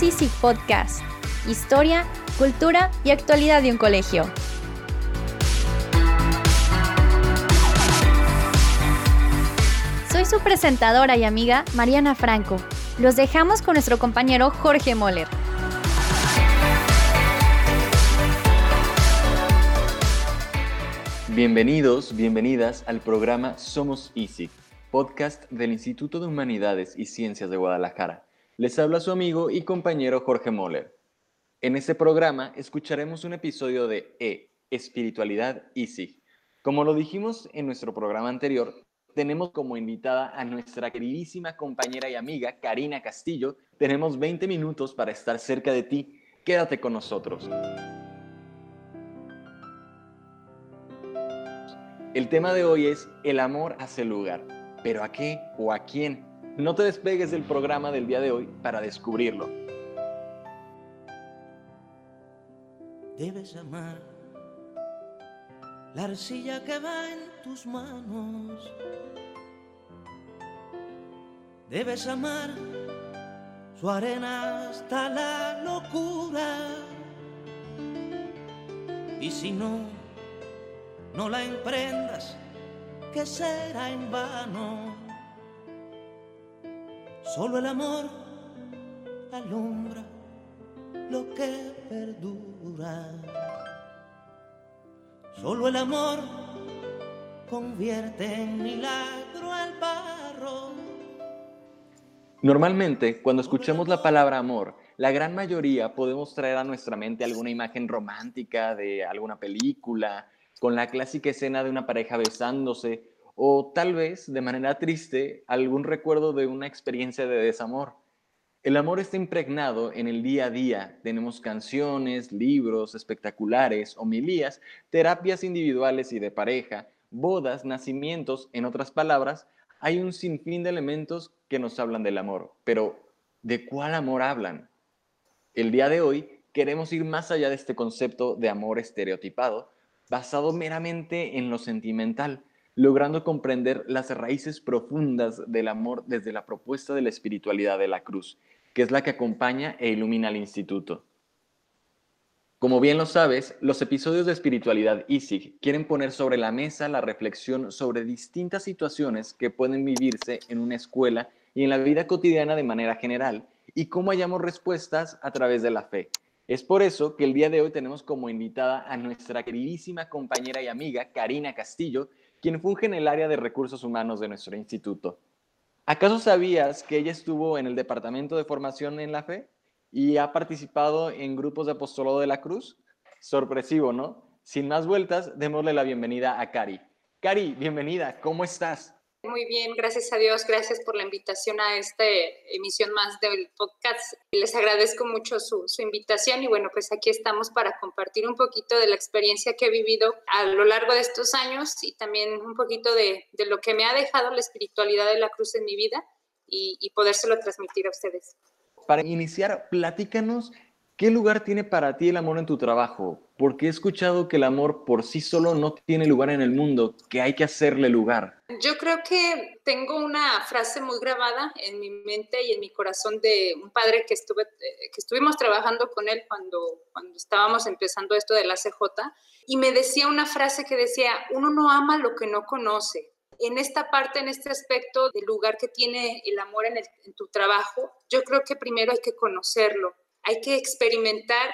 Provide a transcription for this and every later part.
Somos Easy Podcast. Historia, cultura y actualidad de un colegio. Soy su presentadora y amiga Mariana Franco. Los dejamos con nuestro compañero Jorge Moller. Bienvenidos, bienvenidas al programa Somos Easy, podcast del Instituto de Humanidades y Ciencias de Guadalajara. Les habla su amigo y compañero Jorge Moller. En este programa escucharemos un episodio de E, Espiritualidad Easy. Como lo dijimos en nuestro programa anterior, tenemos como invitada a nuestra queridísima compañera y amiga Karina Castillo. Tenemos 20 minutos para estar cerca de ti. Quédate con nosotros. El tema de hoy es el amor hace lugar. ¿Pero a qué o a quién? No te despegues del programa del día de hoy para descubrirlo. Debes amar la arcilla que va en tus manos. Debes amar su arena hasta la locura. Y si no, no la emprendas, que será en vano. Solo el amor alumbra lo que perdura. Solo el amor convierte en milagro al barro. Normalmente, cuando escuchamos la palabra amor, la gran mayoría podemos traer a nuestra mente alguna imagen romántica de alguna película, con la clásica escena de una pareja besándose o tal vez, de manera triste, algún recuerdo de una experiencia de desamor. El amor está impregnado en el día a día. Tenemos canciones, libros, espectaculares, homilías, terapias individuales y de pareja, bodas, nacimientos, en otras palabras, hay un sinfín de elementos que nos hablan del amor. Pero, ¿de cuál amor hablan? El día de hoy queremos ir más allá de este concepto de amor estereotipado basado meramente en lo sentimental, logrando comprender las raíces profundas del amor desde la propuesta de la espiritualidad de la cruz, que es la que acompaña e ilumina al instituto. Como bien lo sabes, los episodios de Espiritualidad ISIG quieren poner sobre la mesa la reflexión sobre distintas situaciones que pueden vivirse en una escuela y en la vida cotidiana de manera general, y cómo hallamos respuestas a través de la fe, es por eso que el día de hoy tenemos como invitada a nuestra queridísima compañera y amiga Karina Castillo, quien funge en el área de recursos humanos de nuestro instituto. ¿Acaso sabías que ella estuvo en el Departamento de Formación en la Fe y ha participado en grupos de apostolado de la Cruz? Sorpresivo, ¿no? Sin más vueltas, démosle la bienvenida a Cari. Cari, bienvenida, ¿cómo estás? Muy bien, gracias a Dios, gracias por la invitación a esta emisión más del podcast. Les agradezco mucho su, invitación y bueno, pues aquí estamos para compartir un poquito de la experiencia que he vivido a lo largo de estos años y también un poquito de, lo que me ha dejado la espiritualidad de la cruz en mi vida y, y podérselo transmitir a ustedes. Para iniciar, platícanos ¿Qué lugar tiene para ti el amor en tu trabajo? Porque he escuchado que el amor por sí solo no tiene lugar en el mundo, que hay que hacerle lugar. Yo creo que tengo una frase muy grabada en mi mente y en mi corazón de un padre que, estuve, que estuvimos trabajando con él cuando, estábamos empezando esto de la CJ y me decía una frase que decía, uno no ama lo que no conoce. En esta parte, en este aspecto del lugar que tiene el amor en tu trabajo, yo creo que primero hay que conocerlo hay que experimentar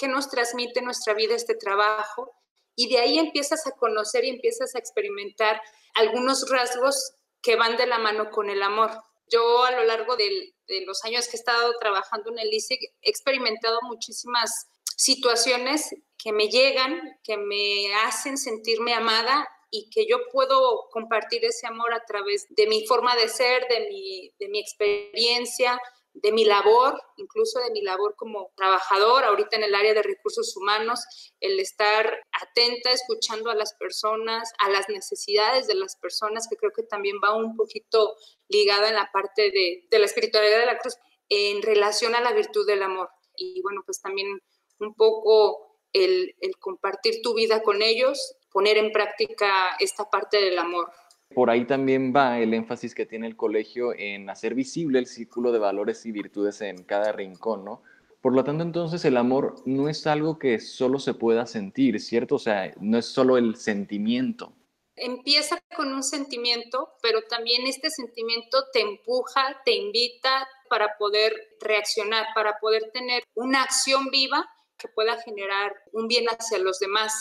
qué nos transmite nuestra vida este trabajo y de ahí empiezas a conocer y empiezas a experimentar algunos rasgos que van de la mano con el amor. Yo a lo largo de los años que he estado trabajando en el ISIC he experimentado muchísimas situaciones que me llegan, que me hacen sentirme amada y que yo puedo compartir ese amor a través de mi forma de ser, de mi, de mi experiencia, de mi labor, incluso de mi labor como trabajador, ahorita en el área de recursos humanos, el estar atenta, escuchando a las personas, a las necesidades de las personas, que creo que también va un poquito ligada en la parte de, la espiritualidad de la cruz, en relación a la virtud del amor. Y bueno, pues también un poco el, el compartir tu vida con ellos, poner en práctica esta parte del amor. Por ahí también va el énfasis que tiene el colegio en hacer visible el círculo de valores y virtudes en cada rincón, ¿no? Por lo tanto, entonces el amor no es algo que solo se pueda sentir, ¿cierto? O sea, no es solo el sentimiento. Empieza con un sentimiento, pero también este sentimiento te empuja, te invita para poder reaccionar, para poder tener una acción viva que pueda generar un bien hacia los demás.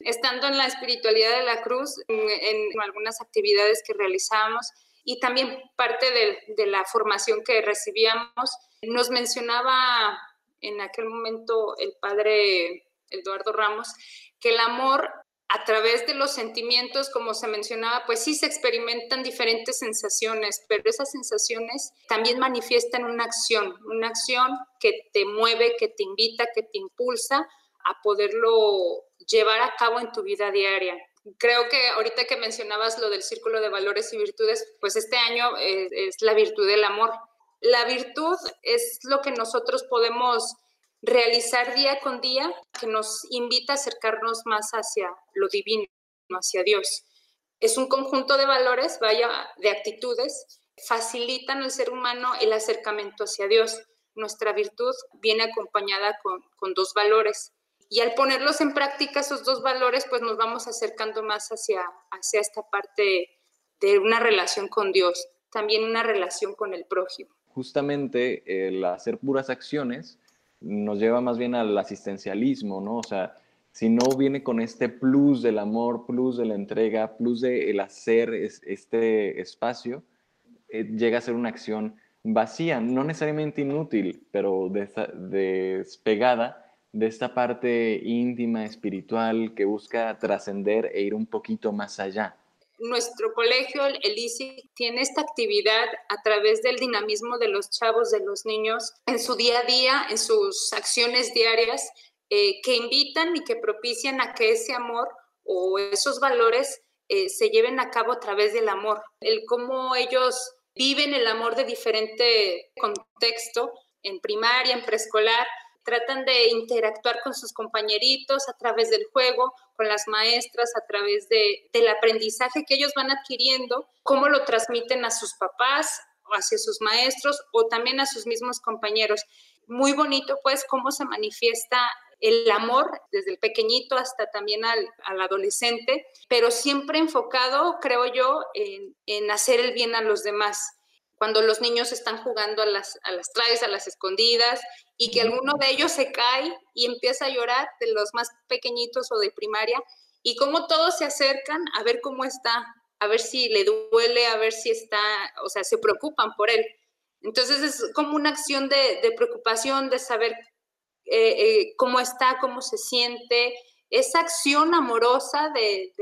Estando en la espiritualidad de la cruz, en, algunas actividades que realizamos y también parte de, de la formación que recibíamos, nos mencionaba en aquel momento el padre Eduardo Ramos, que el amor a través de los sentimientos, como se mencionaba, pues sí se experimentan diferentes sensaciones, pero esas sensaciones también manifiestan una acción, una acción que te mueve, que te invita, que te impulsa a poderlo llevar a cabo en tu vida diaria. Creo que ahorita que mencionabas lo del círculo de valores y virtudes, pues este año es, es la virtud del amor la virtud es lo que nosotros podemos realizar día con día, que nos invita a acercarnos más hacia lo divino, hacia Dios. Es un conjunto de valores, vaya, de actitudes, facilitan al ser humano el acercamiento hacia Dios. Nuestra virtud viene acompañada con dos valores. Y al ponerlos en práctica, esos dos valores, pues nos vamos acercando más hacia, hacia esta parte de una relación con Dios, también una relación con el prójimo justamente el hacer puras acciones nos lleva más bien al asistencialismo, ¿no? O sea, si no viene con este plus del amor, plus de la entrega, plus de el hacer este espacio, eh, llega a ser una acción vacía, no necesariamente inútil, pero despegada de esta parte íntima, espiritual, que busca trascender e ir un poquito más allá nuestro colegio, el ICI, tiene esta actividad a través del dinamismo de los chavos, de los niños, en su día a día, en sus acciones diarias, eh, que invitan y que propician a que ese amor o esos valores eh, se lleven a cabo a través del amor. El cómo ellos viven el amor de diferente contexto, en primaria, en preescolar, tratan de interactuar con sus compañeritos a través del juego, con las maestras, a través de, del aprendizaje que ellos van adquiriendo, cómo lo transmiten a sus papás, hacia sus maestros o también a sus mismos compañeros. Muy bonito, pues, cómo se manifiesta el amor desde el pequeñito hasta también al, al adolescente, pero siempre enfocado, creo yo, en, en hacer el bien a los demás cuando los niños están jugando a las, a las traes, a las escondidas, y que alguno de ellos se cae y empieza a llorar, de los más pequeñitos o de primaria, y cómo todos se acercan a ver cómo está, a ver si le duele, a ver si está, o sea, se preocupan por él. Entonces es como una acción de, de preocupación, de saber eh, eh, cómo está, cómo se siente, esa acción amorosa de,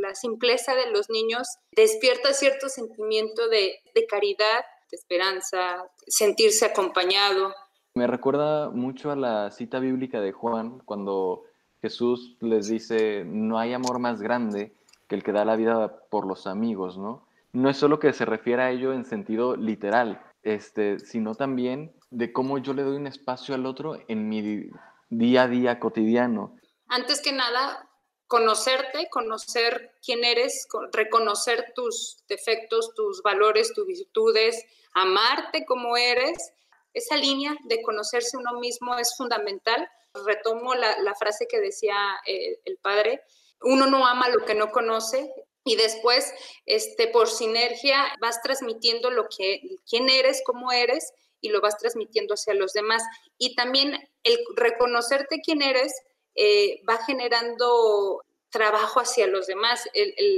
la simpleza de los niños despierta cierto sentimiento de, caridad, de esperanza, sentirse acompañado. Me recuerda mucho a la cita bíblica de Juan, cuando Jesús les dice, no hay amor más grande que el que da la vida por los amigos, ¿no? No es solo que se refiere a ello en sentido literal, este, sino también de cómo yo le doy un espacio al otro en mi día a día cotidiano antes que nada, conocerte, conocer quién eres, reconocer tus defectos, tus valores, tus virtudes, amarte como eres. Esa línea de conocerse uno mismo es fundamental. Retomo la, frase que decía eh, el padre, uno no ama lo que no conoce y después, este, por sinergia, vas transmitiendo lo que, quién eres, cómo eres y lo vas transmitiendo hacia los demás. Y también el reconocerte quién eres eh, va generando trabajo hacia los demás.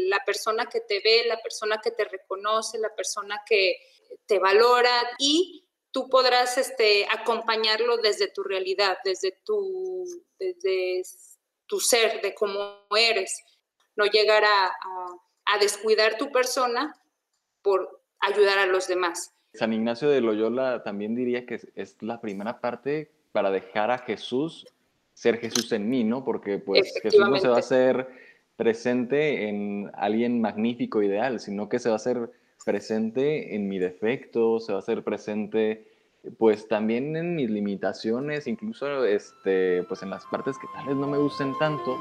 la persona que te ve, la persona que te reconoce, la persona que te valora y tú podrás este, acompañarlo desde tu realidad, desde tu, desde tu ser, de cómo eres. No llegar a, a descuidar tu persona por ayudar a los demás. San Ignacio de Loyola también diría que es la primera parte para dejar a Jesús ser Jesús en mí, ¿no? Porque pues Jesús no se va a hacer presente en alguien magnífico, ideal, sino que se va a hacer presente en mi defecto, se va a hacer presente pues también en mis limitaciones, incluso este, pues en las partes que tal vez no me gusten tanto.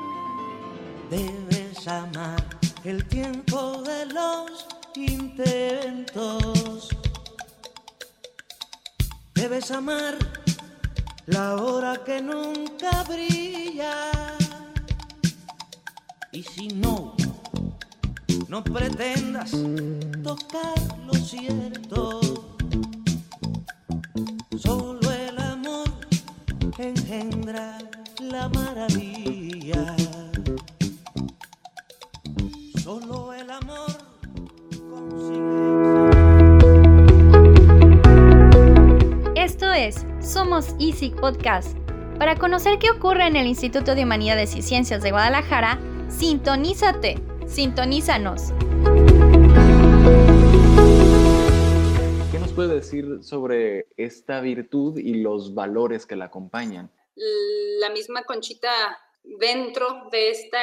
Debes amar el tiempo de los intentos. Debes amar la hora que nunca brilla. Y si no, no pretendas tocar lo cierto. Solo el amor engendra la maravilla. Solo el amor consigue. Esto es Somos Easy Podcast. Para conocer qué ocurre en el Instituto de Humanidades y Ciencias de Guadalajara, sintonízate, sintonízanos. ¿Qué nos puede decir sobre esta virtud y los valores que la acompañan? La misma Conchita dentro de este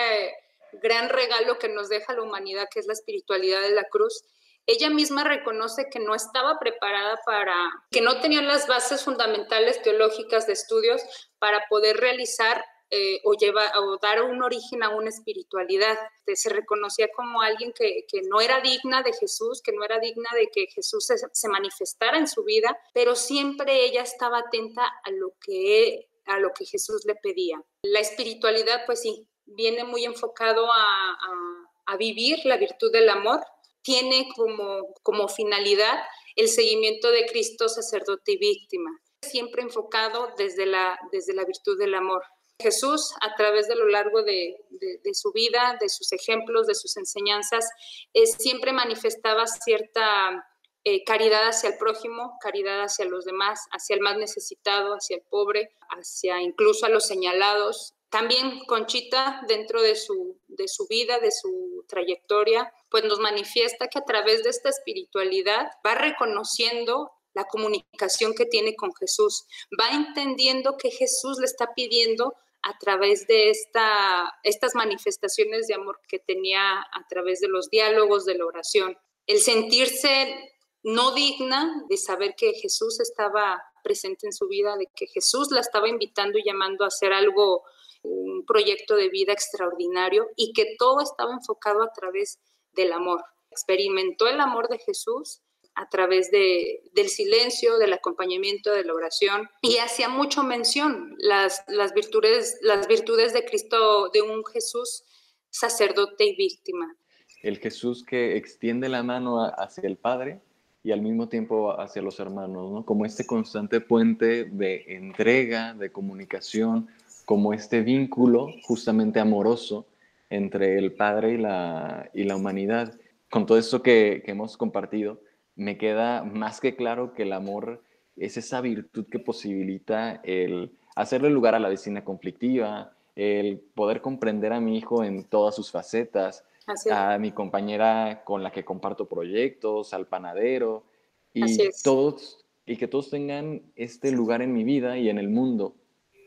gran regalo que nos deja la humanidad, que es la espiritualidad de la cruz, ella misma reconoce que no estaba preparada para, que no tenía las bases fundamentales teológicas de estudios para poder realizar eh, o, lleva, o dar un origen a una espiritualidad. Se reconocía como alguien que, que, no era digna de Jesús, que no era digna de que Jesús se, manifestara en su vida, pero siempre ella estaba atenta a lo que, a lo que Jesús le pedía. La espiritualidad, pues sí, viene muy enfocado a, a vivir la virtud del amor, tiene como, como finalidad el seguimiento de Cristo, sacerdote y víctima, siempre enfocado desde la, desde la virtud del amor. Jesús, a través de lo largo de, de, su vida, de sus ejemplos, de sus enseñanzas, eh, siempre manifestaba cierta eh, caridad hacia el prójimo, caridad hacia los demás, hacia el más necesitado, hacia el pobre, hacia incluso a los señalados. También Conchita, dentro de su, de su vida, de su trayectoria, pues nos manifiesta que a través de esta espiritualidad va reconociendo la comunicación que tiene con Jesús, va entendiendo que Jesús le está pidiendo a través de esta, estas manifestaciones de amor que tenía a través de los diálogos, de la oración. El sentirse no digna de saber que Jesús estaba presente en su vida, de que Jesús la estaba invitando y llamando a hacer algo, un proyecto de vida extraordinario y que todo estaba enfocado a través del amor. Experimentó el amor de Jesús a través de, del silencio, del acompañamiento, de la oración, y hacía mucho mención las, las, virtudes, las virtudes de Cristo, de un Jesús sacerdote y víctima. El Jesús que extiende la mano hacia el Padre y al mismo tiempo hacia los hermanos, ¿no? Como este constante puente de entrega, de comunicación, como este vínculo justamente amoroso entre el Padre y la, y la humanidad. Con todo esto que, que hemos compartido, me queda más que claro que el amor es esa virtud que posibilita el hacerle lugar a la vecina conflictiva, el poder comprender a mi hijo en todas sus facetas, a mi compañera con la que comparto proyectos, al panadero, y todos, y que todos tengan este lugar en mi vida y en el mundo.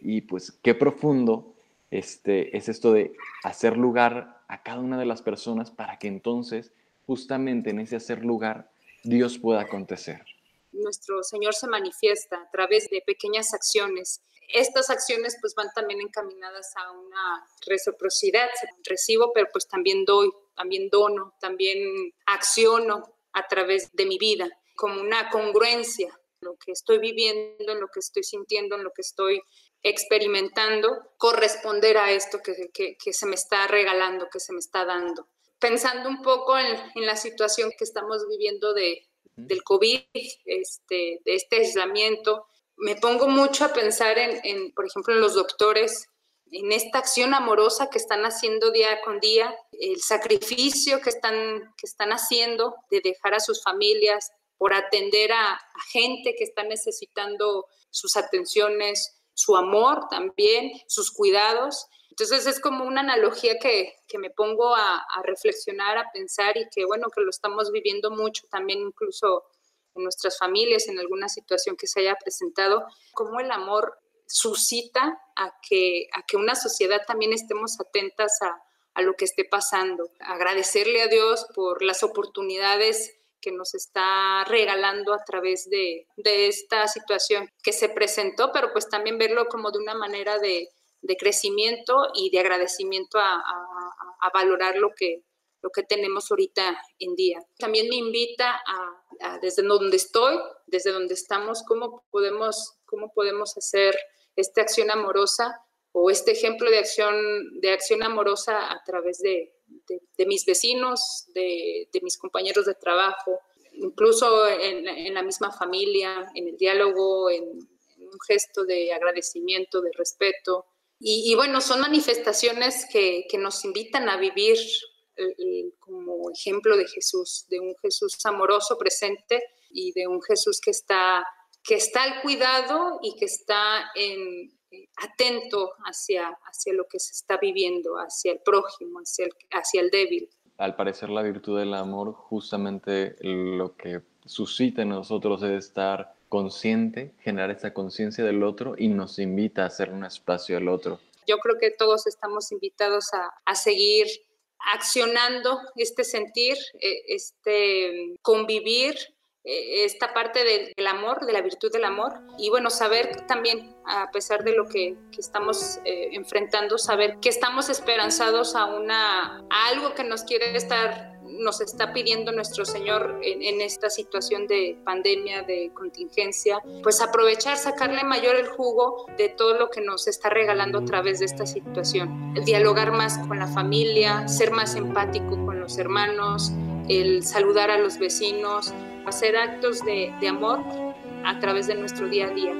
Y pues qué profundo este, es esto de hacer lugar a cada una de las personas para que entonces, justamente en ese hacer lugar, Dios pueda acontecer. Nuestro Señor se manifiesta a través de pequeñas acciones. Estas acciones pues van también encaminadas a una reciprocidad. Recibo, pero pues también doy, también dono, también acciono a través de mi vida, como una congruencia lo que estoy viviendo, en lo que estoy sintiendo, en lo que estoy experimentando, corresponder a esto que, que, que se me está regalando, que se me está dando. Pensando un poco en, en, la situación que estamos viviendo de, del COVID, este, de este aislamiento, me pongo mucho a pensar en, en, por ejemplo, en los doctores, en esta acción amorosa que están haciendo día con día, el sacrificio que están, que están haciendo de dejar a sus familias por atender a, gente que está necesitando sus atenciones, su amor también, sus cuidados. Entonces es como una analogía que, que me pongo a, a, reflexionar, a pensar y que bueno, que lo estamos viviendo mucho también incluso en nuestras familias, en alguna situación que se haya presentado, como el amor suscita a que, a que una sociedad también estemos atentas a, a lo que esté pasando. Agradecerle a Dios por las oportunidades que nos está regalando a través de, de, esta situación que se presentó, pero pues también verlo como de una manera de, de crecimiento y de agradecimiento a, a, a, valorar lo que, lo que tenemos ahorita en día. También me invita a, desde donde estoy, desde donde estamos, cómo podemos, cómo podemos hacer esta acción amorosa o este ejemplo de acción, de acción amorosa a través de, de, mis vecinos, de, de, mis compañeros de trabajo, incluso en, en, la misma familia, en el diálogo, en, un gesto de agradecimiento, de respeto. Y, y bueno, son manifestaciones que, que, nos invitan a vivir como ejemplo de Jesús, de un Jesús amoroso presente y de un Jesús que está, que está al cuidado y que está en, atento hacia, hacia lo que se está viviendo, hacia el prójimo, hacia el, hacia el débil. Al parecer la virtud del amor justamente lo que suscita en nosotros es estar consciente, generar esa conciencia del otro y nos invita a hacer un espacio al otro. Yo creo que todos estamos invitados a, a seguir accionando este sentir, eh, este convivir esta parte del, amor, de la virtud del amor. Y bueno, saber también, a pesar de lo que, estamos eh, enfrentando, saber que estamos esperanzados a, una, algo que nos quiere estar nos está pidiendo nuestro Señor en, esta situación de pandemia, de contingencia, pues aprovechar, sacarle mayor el jugo de todo lo que nos está regalando a través de esta situación. Dialogar más con la familia, ser más empático con los hermanos, el saludar a los vecinos, hacer actos de, de amor a través de nuestro día a día.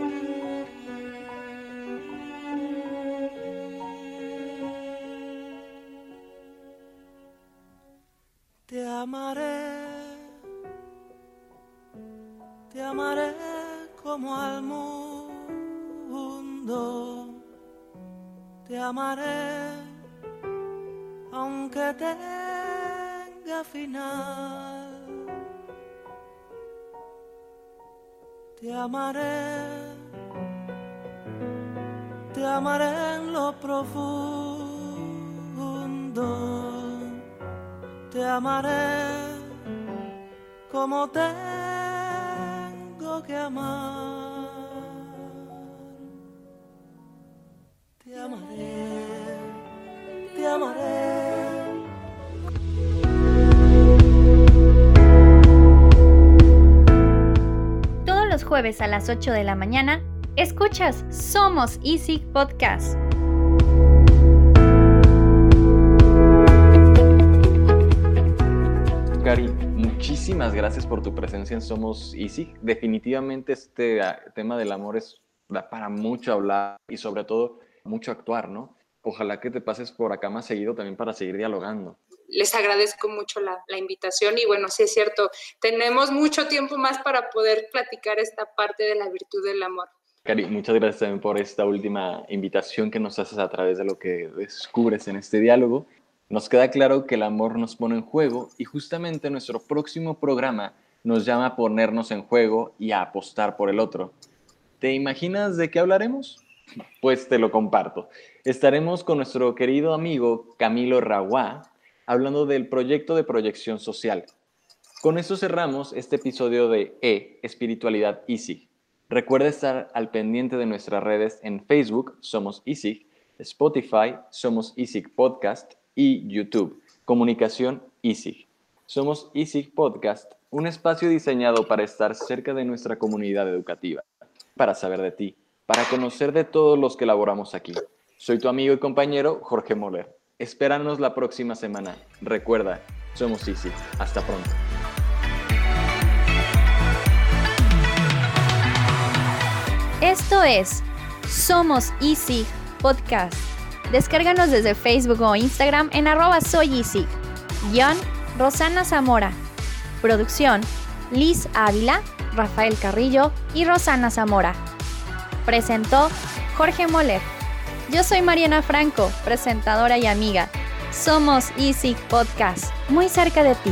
Te amaré, te amaré como al mundo, te amaré aunque tenga final. Te amaré, te amaré en lo profundo, te amaré como tengo que amar. A las 8 de la mañana, escuchas Somos Easy Podcast. Cari, muchísimas gracias por tu presencia en Somos Easy. Definitivamente este ah, tema del amor es para mucho hablar y sobre todo mucho actuar, ¿no? Ojalá que te pases por acá más seguido también para seguir dialogando les agradezco mucho la, invitación y bueno, sí es cierto, tenemos mucho tiempo más para poder platicar esta parte de la virtud del amor. Cari, muchas gracias también por esta última invitación que nos haces a través de lo que descubres en este diálogo. Nos queda claro que el amor nos pone en juego y justamente nuestro próximo programa nos llama a ponernos en juego y a apostar por el otro. ¿Te imaginas de qué hablaremos? Pues te lo comparto. Estaremos con nuestro querido amigo Camilo Raguá, hablando del proyecto de proyección social. Con esto cerramos este episodio de E, Espiritualidad ISIG. Recuerda estar al pendiente de nuestras redes en Facebook, Somos ISIG, Spotify, Somos ISIG Podcast y YouTube, Comunicación ISIG. Somos ISIG Podcast, un espacio diseñado para estar cerca de nuestra comunidad educativa, para saber de ti, para conocer de todos los que laboramos aquí. Soy tu amigo y compañero Jorge Moller. Espéranos la próxima semana. Recuerda, somos Easy. Hasta pronto. Esto es Somos Easy Podcast. Descárganos desde Facebook o Instagram en arroba soy Easy. Guión Rosana Zamora. Producción Liz Ávila, Rafael Carrillo y Rosana Zamora. Presentó Jorge Moller. Yo soy Mariana Franco, presentadora y amiga. Somos Easy Podcast, muy cerca de ti.